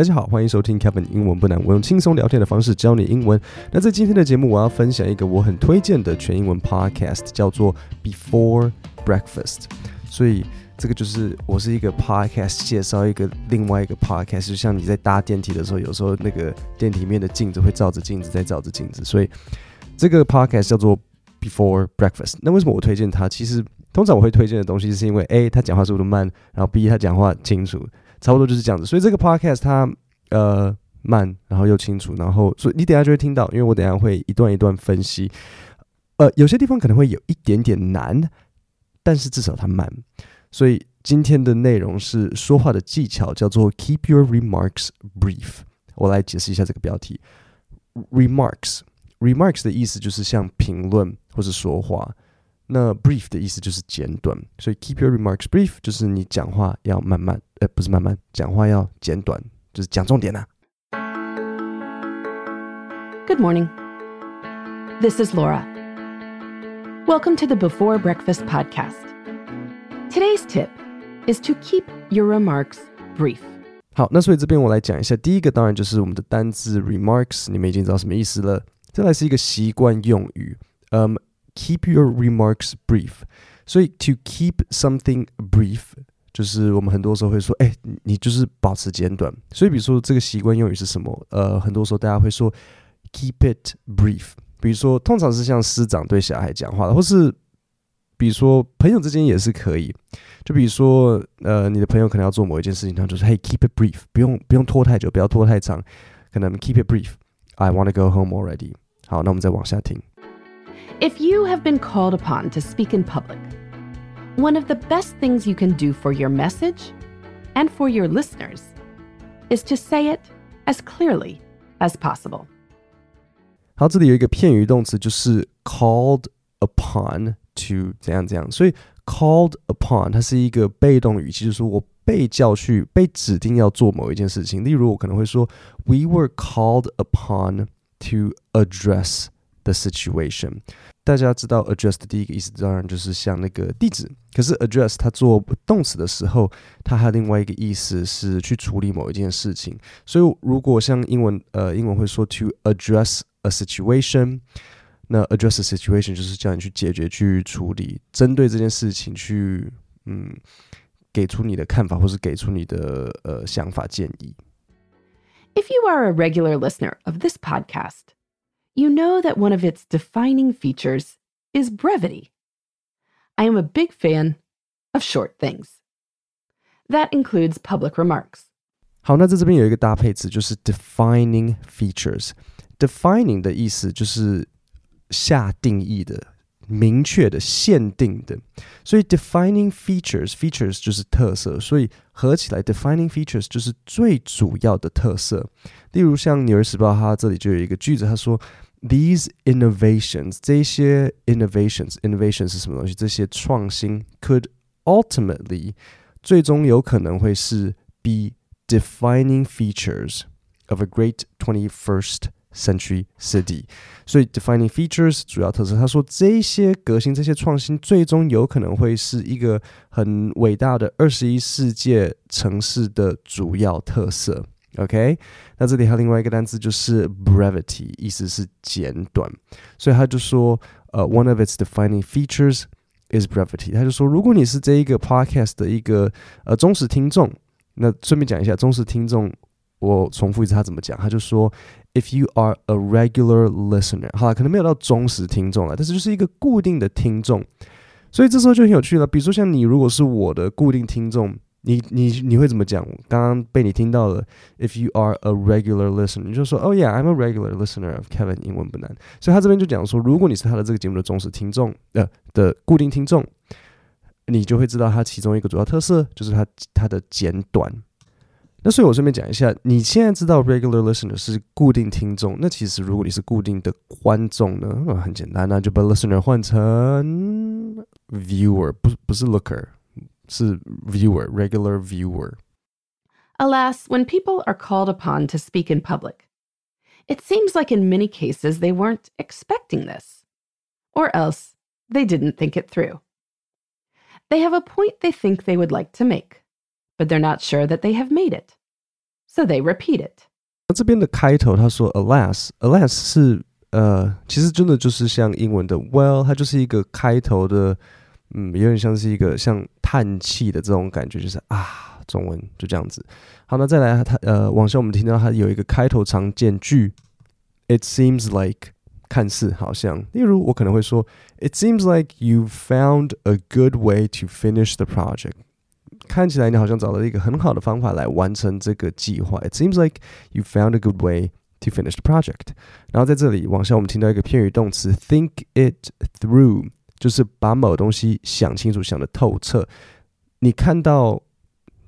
大家好，欢迎收听 Kevin 英文不难，我用轻松聊天的方式教你英文。那在今天的节目，我要分享一个我很推荐的全英文 podcast，叫做 Before Breakfast。所以这个就是我是一个 podcast 介绍一个另外一个 podcast，就像你在搭电梯的时候，有时候那个电梯面的镜子会照着镜子，再照着镜子。所以这个 podcast 叫做 Before Breakfast。那为什么我推荐它？其实通常我会推荐的东西，是因为 A 他讲话速度慢，然后 B 他讲话清楚。差不多就是这样子，所以这个 podcast 它呃慢，然后又清楚，然后所以你等下就会听到，因为我等下会一段一段分析，呃，有些地方可能会有一点点难，但是至少它慢。所以今天的内容是说话的技巧，叫做 keep your remarks brief。我来解释一下这个标题，remarks，remarks 的意思就是像评论或是说话。那 brief 的意思就是简短，所以 keep your remarks brief 就是你讲话要慢慢，呃，不是慢慢，讲话要简短，就是讲重点呐、啊。Good morning. This is Laura. Welcome to the Before Breakfast podcast. Today's tip is to keep your remarks brief. 好，那所以这边我来讲一下，第一个当然就是我们的单字 remarks，你们已经知道什么意思了。再来是一个习惯用语，嗯、um,。Keep your remarks brief，所以 to keep something brief 就是我们很多时候会说，哎，你就是保持简短。所以比如说这个习惯用语是什么？呃，很多时候大家会说 keep it brief。比如说，通常是像师长对小孩讲话，或是比如说朋友之间也是可以。就比如说，呃，你的朋友可能要做某一件事情，他就是嘿 keep it brief，不用不用拖太久，不要拖太长，可能 keep it brief。I want to go home already。好，那我们再往下听。If you have been called upon to speak in public, one of the best things you can do for your message and for your listeners is to say it as clearly as possible. 好，这里有一个片语动词，就是 called upon to 怎样怎样，所以 called upon 它是一个被动语气，就是说我被叫去、被指定要做某一件事情。例如，我可能会说，We were called upon to address the situation。大家知道 address 的第一个意思当然就是像那个地址，可是 address 它做动词的时候，它还有另外一个意思是去处理某一件事情。所以如果像英文呃英文会说 to address a situation，那 address a situation 就是叫你去解决、去处理，针对这件事情去嗯给出你的看法，或是给出你的呃想法建议。 If you are a regular listener of this podcast, you know that one of its defining features is brevity. I am a big fan of short things. That includes public remarks. 好，那在这边有一个搭配词，就是 defining features。defining 的意思就是下定义的、明确的、限定的，所以 defining features，features 就是特色，所以合起来 defining features 就是最主要的特色。例如像《纽约时报》，它这里就有一个句子，他说。 These innovations，这些 innovations，innovation 是什么东西？这些创新 could ultimately 最终有可能会是 be defining features of a great 21st century city。所以 defining features 主要特色，他说这些革新、这些创新最终有可能会是一个很伟大的二十一世纪城市的主要特色。OK，那这里还有另外一个单词就是 brevity，意思是简短，所以他就说，呃，one of its defining features is brevity。他就说，如果你是这一个 podcast 的一个呃忠实听众，那顺便讲一下忠实听众，我重复一次他怎么讲，他就说，if you are a regular listener，好了，可能没有到忠实听众了，但是就是一个固定的听众，所以这时候就很有趣了。比如说像你如果是我的固定听众。你你你会怎么讲？刚刚被你听到了。If you are a regular listener，你就说，Oh yeah, I'm a regular listener of Kevin。英文不难。所以他这边就讲说，如果你是他的这个节目的忠实听众，呃的固定听众，你就会知道他其中一个主要特色就是他他的简短。那所以我顺便讲一下，你现在知道 regular listener 是固定听众，那其实如果你是固定的观众呢，很简单，那就把 listener 换成 viewer，不不是 looker。是 viewer, regular viewer. Alas, when people are called upon to speak in public, it seems like in many cases they weren't expecting this, or else they didn't think it through. They have a point they think they would like to make, but they're not sure that they have made it. so they repeat it. 那这边的开头他说 alas，alas 是呃，其实真的就是像英文的 well，它就是一个开头的， 嗯，有点像是一个像叹气的这种感觉，就是啊，中文就这样子。好，那再来，它呃，往下我们听到它有一个开头常见句，it seems like，看似好像，例如我可能会说，it seems like you found a good way to finish the project。看起来你好像找到一个很好的方法来完成这个计划。It seems like you found a good way to finish the project。然后在这里往下，我们听到一个片语动词 think it through，就是把某东西想清楚、想的透彻。你看到、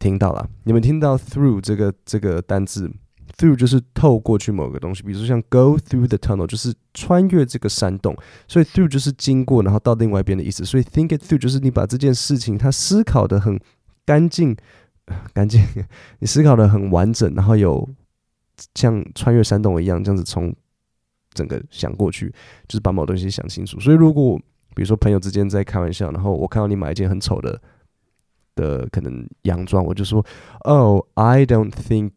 听到了，你们听到 through 这个这个单字，through 就是透过去某个东西，比如说像 go through the tunnel 就是穿越这个山洞，所以 through 就是经过，然后到另外一边的意思。所以 think it through 就是你把这件事情它思考的很。干净，干净，你思考的很完整，然后有像穿越山洞一样，这样子从整个想过去，就是把某东西想清楚。所以，如果比如说朋友之间在开玩笑，然后我看到你买一件很丑的的可能洋装，我就说：“Oh, I don't think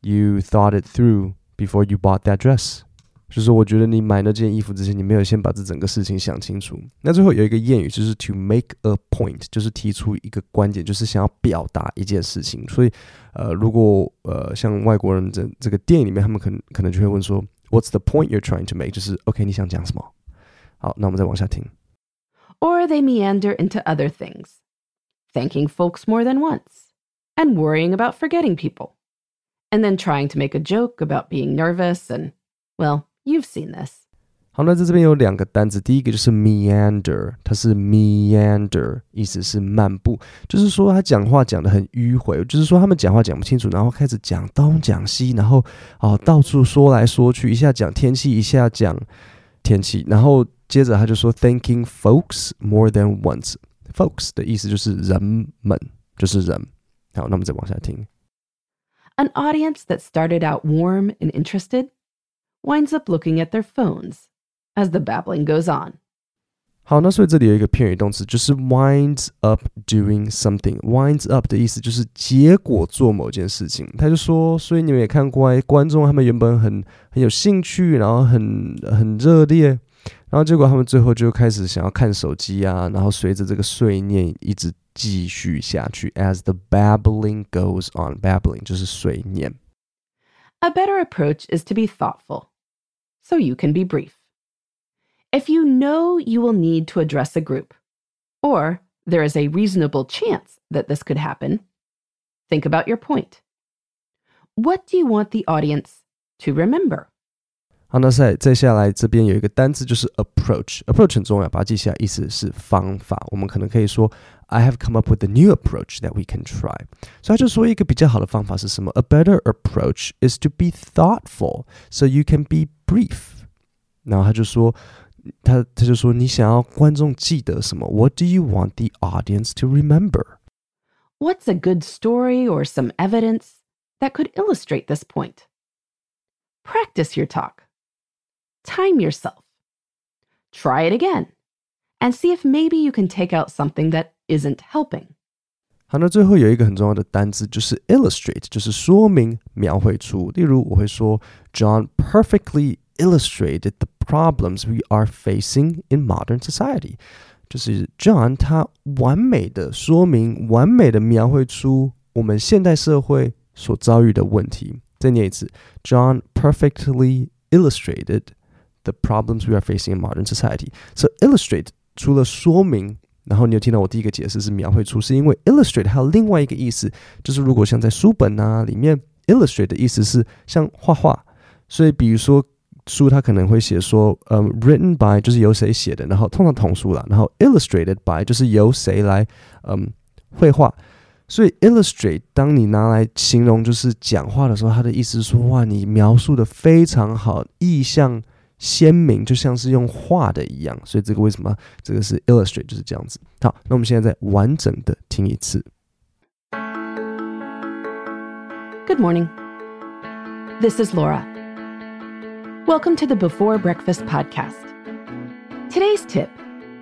you thought it through before you bought that dress。”就是我觉得你买那件衣服之前，你没有先把这整个事情想清楚。那最后有一个谚语，就是 to make a point，就是提出一个观点，就是想要表达一件事情。所以，呃，如果呃像外国人这这个电影里面，他们可能可能就会问说，What's the point you're trying to make？就是 OK，你想讲什么？好，那我们再往下听。Or they meander into other things, thanking folks more than once, and worrying about forgetting people, and then trying to make a joke about being nervous and, well, You've seen this. 好，那在这边有两个单词，第一个就是 meander，它是 meander，意思是漫步，就是说他讲话讲的很迂回，就是说他们讲话讲不清楚，然后开始讲东讲西，然后哦到处说来说去，一下讲天气，一下讲天气，然后 接着他就说 thanking folks more than once。folks 的意思就是人们，就是人。好，那我们再往下听。An audience that started out warm and interested winds up looking at their phones as the babbling goes on. 好，那所以这里有一个片语动词，就是 winds up doing something。winds up 的意思就是结果做某件事情。他就说，所以你们也看过，观众他们原本很很有兴趣，然后很很热烈， 然后结果他们最后就开始想要看手机啊，然后随着这个碎念一直继续下去。As the babbling goes on，babbling 就是碎念。A better approach is to be thoughtful so you can be brief. If you know you will need to address a group, or there is a reasonable chance that this could happen, think about your point. What do you want the audience to remember? 好，那再再下来这边有一个单词就是 approach，approach 很重要，把它记下来，意思是方法。我们可能可以说 I have come up with a new approach that we can try。所以他就说一个比较好的方法是什么？A better approach is to be thoughtful, so you can be brief。然后他就说，他他就说你想要观众记得什么？What do you want the audience to remember? What's a good story or some evidence that could illustrate this point? Practice your talk time yourself. Try it again and see if maybe you can take out something that isn't helping. 好，那最后有一个很重要的单词就是 illustrate，就是说明、描绘出。例如，我会说，John perfectly illustrated the problems we are facing in modern society。就是 John 他完美的说明、完美的描绘出我们现代社会所遭遇的问题。再念一次，John perfectly illustrated the problems we are facing in modern society. So illustrate 除了说明，然后你有听到我第一个解释是描绘出，是因为 illustrate 还有另外一个意思，就是如果像在书本啊里面，illustrate 的意思是像画画，所以比如说书它可能会写说，嗯，written by 就是由谁写的，然后通常童书啦，然后 illustrated by 就是由谁来嗯绘画。所以 illustrate 当你拿来形容就是讲话的时候，它的意思是说，哇，你描述的非常好，意象鲜明，就像是用画的一样，所以这个为什么这个是 illustrate 就是这样子。好，那我们现在再完整的听一次。Good morning. This is Laura. Welcome to the Before Breakfast podcast. Today's tip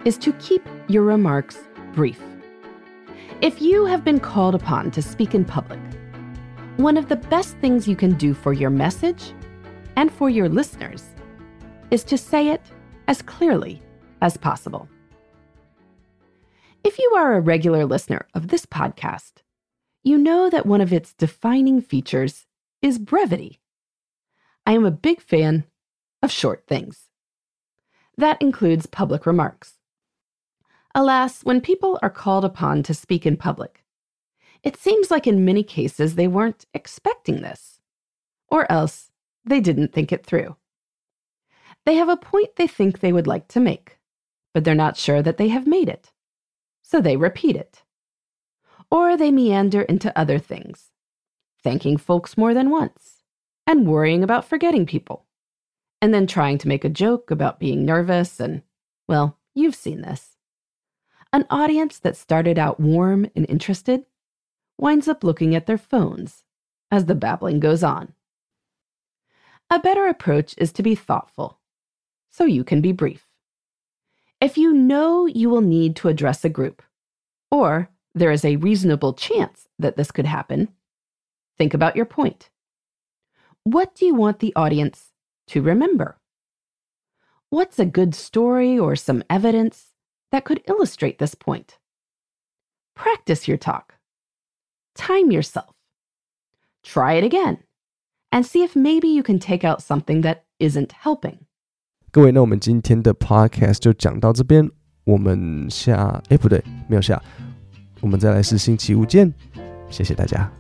is to keep your remarks brief. If you have been called upon to speak in public, One of the best things you can do for your message and for your listeners is to say it as clearly as possible. If you are a regular listener of this podcast, you know that one of its defining features is brevity. I am a big fan of short things. That includes public remarks. Alas, when people are called upon to speak in public, it seems like in many cases they weren't expecting this, or else they didn't think it through. They have a point they think they would like to make, but they're not sure that they have made it, so they repeat it. Or they meander into other things, thanking folks more than once, and worrying about forgetting people, and then trying to make a joke about being nervous and, well, you've seen this. An audience that started out warm and interested winds up looking at their phones as the babbling goes on. A better approach is to be thoughtful, so you can be brief. If you know you will need to address a group, or there is a reasonable chance that this could happen, think about your point. What do you want the audience to remember? What's a good story or some evidence that could illustrate this point. Practice your talk. Time yourself. Try it again and see if maybe you can take out something that isn't helping. 各位，那我们今天的 podcast 就讲到这边，我们下哎不对，没有下，我们再来是星期五见，谢谢大家。